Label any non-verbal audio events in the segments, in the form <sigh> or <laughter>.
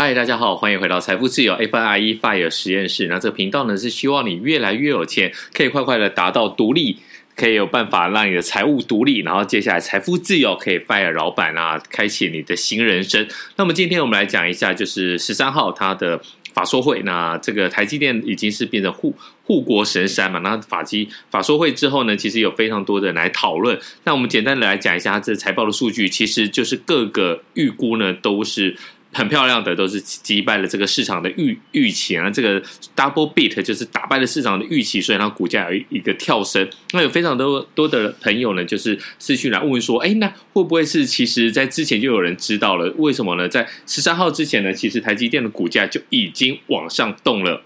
嗨，大家好，欢迎回到财富自由 FIRE FIRE 实验室。那这个频道呢，是希望你越来越有钱，可以快快的达到独立，可以有办法让你的财务独立，然后接下来财富自由，可以 FIRE 老板啊，开启你的新人生。那么今天我们来讲一下，就是十三号它的法说会。那这个台积电已经是变成护护国神山嘛？那法基法说会之后呢，其实有非常多的人来讨论。那我们简单的来讲一下这财报的数据，其实就是各个预估呢都是。很漂亮的，都是击败了这个市场的预预期啊！这个 double beat 就是打败了市场的预期，所以它股价有一个跳升。那有非常多多的朋友呢，就是私讯来问说：“哎，那会不会是其实在之前就有人知道了？为什么呢？在十三号之前呢，其实台积电的股价就已经往上动了。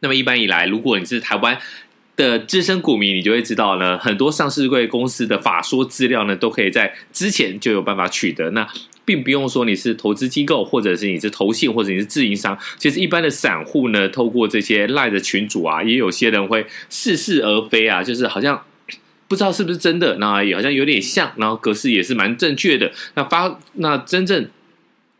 那么一般以来，如果你是台湾的资深股民，你就会知道呢，很多上市柜公司的法说资料呢，都可以在之前就有办法取得。那并不用说你是投资机构，或者是你是投信，或者你是自营商。其实一般的散户呢，透过这些赖的群组啊，也有些人会似是而非啊，就是好像不知道是不是真的，那也好像有点像，然后格式也是蛮正确的。那发那真正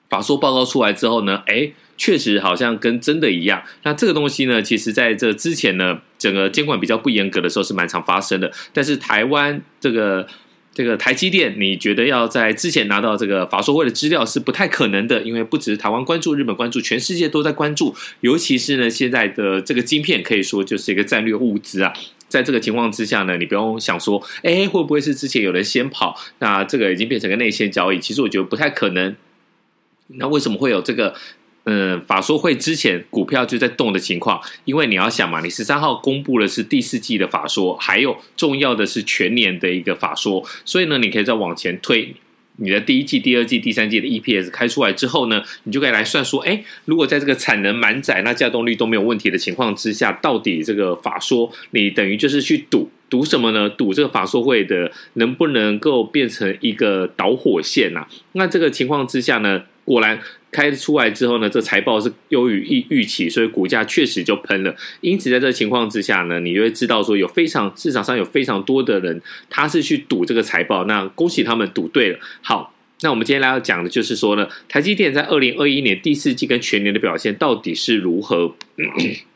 法说报告出来之后呢，哎，确实好像跟真的一样。那这个东西呢，其实在这之前呢，整个监管比较不严格的时候是蛮常发生的。但是台湾这个。这个台积电，你觉得要在之前拿到这个法说会的资料是不太可能的，因为不只是台湾关注，日本关注，全世界都在关注。尤其是呢，现在的这个晶片可以说就是一个战略物资啊。在这个情况之下呢，你不用想说，哎，会不会是之前有人先跑？那这个已经变成个内线交易。其实我觉得不太可能。那为什么会有这个？嗯，法说会之前股票就在动的情况，因为你要想嘛，你十三号公布的是第四季的法说，还有重要的是全年的一个法说，所以呢，你可以再往前推，你的第一季、第二季、第三季的 EPS 开出来之后呢，你就可以来算说，哎，如果在这个产能满载、那稼动率都没有问题的情况之下，到底这个法说你等于就是去赌赌什么呢？赌这个法说会的能不能够变成一个导火线呐、那这个情况之下呢，果然。开出来之后呢，这财报是优于预预期，所以股价确实就喷了。因此，在这情况之下呢，你就会知道说，有非常市场上有非常多的人，他是去赌这个财报。那恭喜他们赌对了。好，那我们今天来要讲的就是说呢，台积电在二零二一年第四季跟全年的表现到底是如何？<coughs>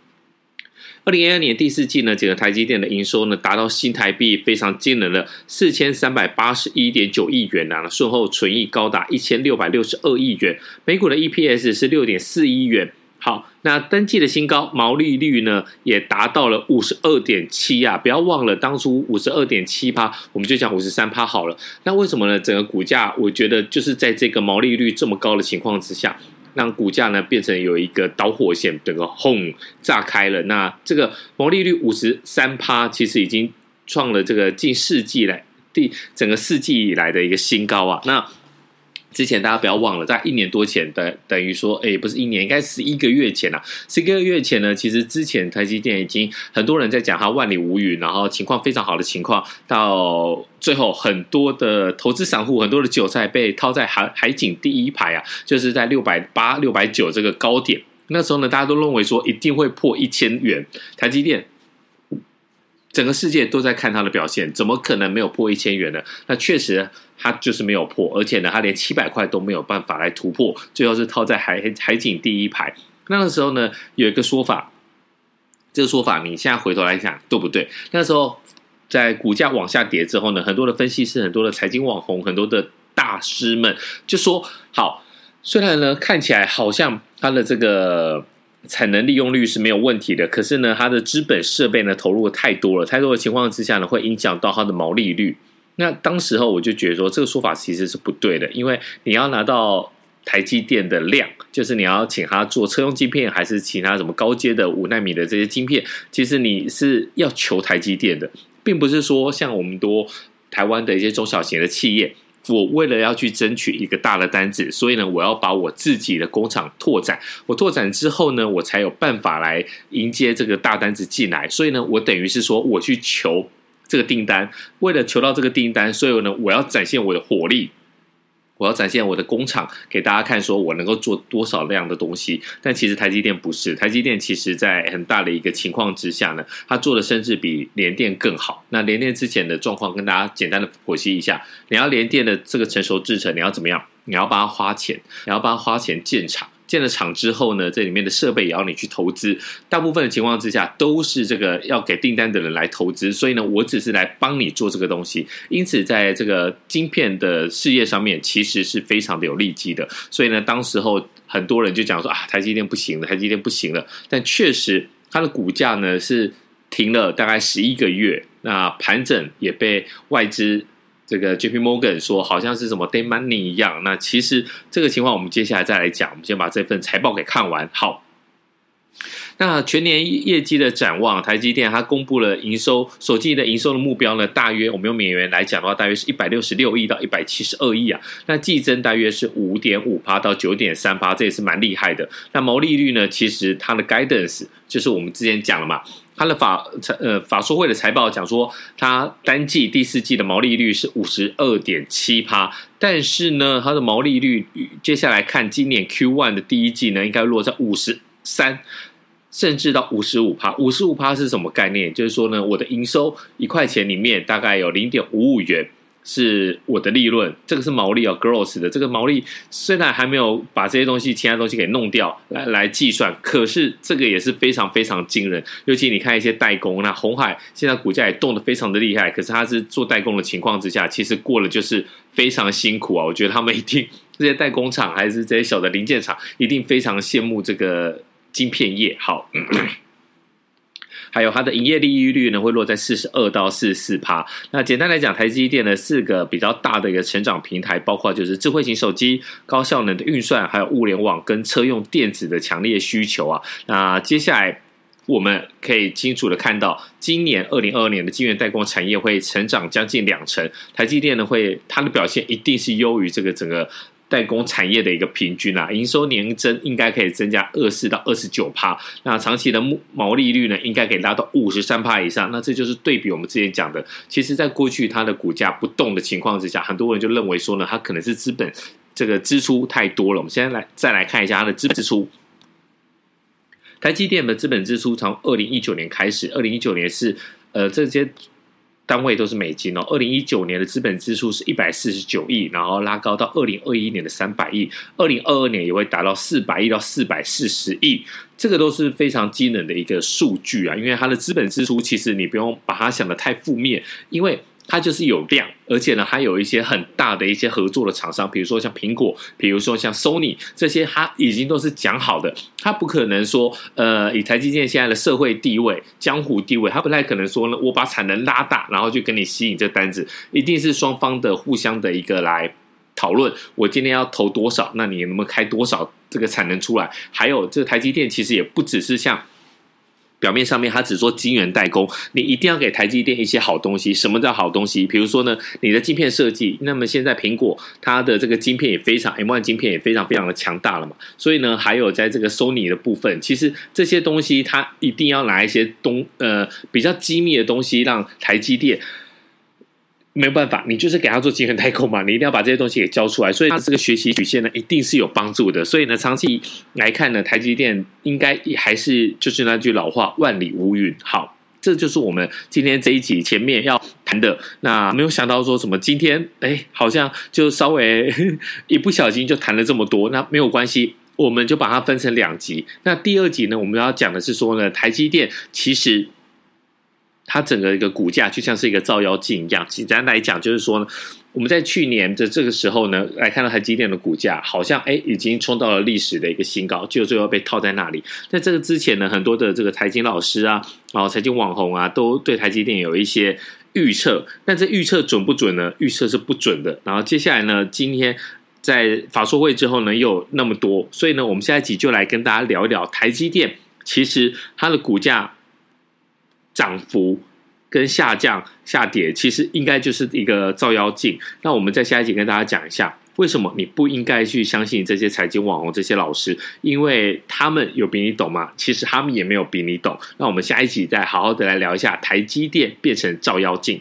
二零二二年第四季呢，整个台积电的营收呢，达到新台币非常惊人的四千三百八十一点九亿元啊，税后纯益高达一千六百六十二亿元，每股的 EPS 是六点四一元。好，那登记的新高，毛利率呢也达到了五十二点七啊！不要忘了当初五十二点七趴，我们就讲五十三趴好了。那为什么呢？整个股价，我觉得就是在这个毛利率这么高的情况之下。让股价呢变成有一个导火线，整个轰炸开了。那这个毛利率五十三趴，其实已经创了这个近世纪来第整个世纪以来的一个新高啊。那之前大家不要忘了，在一年多前的等于说，哎，不是一年，应该十一个月前啊。十一个月前呢，其实之前台积电已经很多人在讲它万里无云，然后情况非常好的情况，到最后很多的投资散户，很多的韭菜被套在海海景第一排啊，就是在六百八、六百九这个高点。那时候呢，大家都认为说一定会破一千元，台积电。整个世界都在看它的表现，怎么可能没有破一千元呢？那确实，它就是没有破，而且呢，它连七百块都没有办法来突破，最后是套在海海景第一排。那个时候呢，有一个说法，这个说法你现在回头来讲对不对？那时候在股价往下跌之后呢，很多的分析师、很多的财经网红、很多的大师们就说：好，虽然呢看起来好像它的这个。产能利用率是没有问题的，可是呢，它的资本设备呢投入太多了，太多的情况之下呢，会影响到它的毛利率。那当时候我就觉得说，这个说法其实是不对的，因为你要拿到台积电的量，就是你要请他做车用晶片，还是其他什么高阶的五奈米的这些晶片，其实你是要求台积电的，并不是说像我们多台湾的一些中小型的企业。我为了要去争取一个大的单子，所以呢，我要把我自己的工厂拓展。我拓展之后呢，我才有办法来迎接这个大单子进来。所以呢，我等于是说，我去求这个订单。为了求到这个订单，所以呢，我要展现我的火力。我要展现我的工厂给大家看，说我能够做多少量的东西。但其实台积电不是，台积电其实在很大的一个情况之下呢，它做的甚至比联电更好。那联电之前的状况跟大家简单的剖析一下，你要联电的这个成熟制程，你要怎么样？你要帮他花钱，你要帮他花钱建厂。建了厂之后呢，这里面的设备也要你去投资。大部分的情况之下，都是这个要给订单的人来投资。所以呢，我只是来帮你做这个东西。因此，在这个晶片的事业上面，其实是非常的有利基的。所以呢，当时候很多人就讲说啊，台积电不行了，台积电不行了。但确实，它的股价呢是停了大概十一个月，那盘整也被外资。这个 JP Morgan 说好像是什么 Day Money 一样，那其实这个情况我们接下来再来讲。我们先把这份财报给看完。好，那全年业绩的展望，台积电它公布了营收，首季的营收的目标呢，大约我们用美元来讲的话，大约是一百六十六亿到一百七十二亿啊。那季增大约是五点五趴到九点三趴，这也是蛮厉害的。那毛利率呢，其实它的 guidance 就是我们之前讲了嘛。他的法财呃法说会的财报讲说，他单季第四季的毛利率是五十二点七趴，但是呢，它的毛利率接下来看今年 Q one 的第一季呢，应该落在五十三，甚至到五十五趴。五十五趴是什么概念？就是说呢，我的营收一块钱里面大概有零点五五元。是我的利润，这个是毛利啊，gross 的这个毛利虽然还没有把这些东西、其他东西给弄掉来来计算，可是这个也是非常非常惊人。尤其你看一些代工，那红海现在股价也动得非常的厉害，可是它是做代工的情况之下，其实过了就是非常辛苦啊。我觉得他们一定 <laughs> 这些代工厂还是这些小的零件厂，一定非常羡慕这个晶片业。好。<clears throat> 还有它的营业利益率呢，会落在四十二到四十四趴。那简单来讲，台积电的四个比较大的一个成长平台，包括就是智慧型手机、高效能的运算，还有物联网跟车用电子的强烈需求啊。那接下来我们可以清楚的看到，今年二零二二年的晶圆代工产业会成长将近两成，台积电呢会它的表现一定是优于这个整个。代工产业的一个平均啊，营收年增应该可以增加二四到二十九趴，那长期的毛利率呢，应该可以拉到五十三趴以上。那这就是对比我们之前讲的，其实在过去它的股价不动的情况之下，很多人就认为说呢，它可能是资本这个支出太多了。我们现在来再来看一下它的资本支出，台积电的资本支出从二零一九年开始，二零一九年是呃这些。单位都是美金哦。二零一九年的资本支出是一百四十九亿，然后拉高到二零二一年的三百亿，二零二二年也会达到四百亿到四百四十亿，这个都是非常惊人的一个数据啊。因为它的资本支出其实你不用把它想的太负面，因为。它就是有量，而且呢，还有一些很大的一些合作的厂商，比如说像苹果，比如说像 Sony 这些，它已经都是讲好的，它不可能说，呃，以台积电现在的社会地位、江湖地位，它不太可能说呢，我把产能拉大，然后就跟你吸引这单子，一定是双方的互相的一个来讨论，我今天要投多少，那你能不能开多少这个产能出来？还有这台积电其实也不只是像。表面上面，它只做晶圆代工，你一定要给台积电一些好东西。什么叫好东西？比如说呢，你的晶片设计。那么现在苹果它的这个晶片也非常，M One 晶片也非常非常的强大了嘛。所以呢，还有在这个 Sony 的部分，其实这些东西它一定要拿一些东呃比较机密的东西，让台积电。没有办法，你就是给他做晶圆代工嘛，你一定要把这些东西给交出来，所以他这个学习曲线呢，一定是有帮助的。所以呢，长期来看呢，台积电应该还是就是那句老话，万里无云。好，这就是我们今天这一集前面要谈的。那没有想到说什么今天，哎，好像就稍微 <laughs> 一不小心就谈了这么多。那没有关系，我们就把它分成两集。那第二集呢，我们要讲的是说呢，台积电其实。它整个一个股价就像是一个照妖镜一样。简单来讲，就是说呢，我们在去年的这个时候呢，来看到台积电的股价，好像哎已经冲到了历史的一个新高，就最后被套在那里。在这个之前呢，很多的这个财经老师啊，然后财经网红啊，都对台积电有一些预测。但这预测准不准呢？预测是不准的。然后接下来呢，今天在法说会之后呢，又有那么多，所以呢，我们下一集就来跟大家聊一聊台积电。其实它的股价。涨幅跟下降、下跌，其实应该就是一个照妖镜。那我们在下一集跟大家讲一下，为什么你不应该去相信这些财经网红、这些老师，因为他们有比你懂吗？其实他们也没有比你懂。那我们下一集再好好的来聊一下台积电变成照妖镜。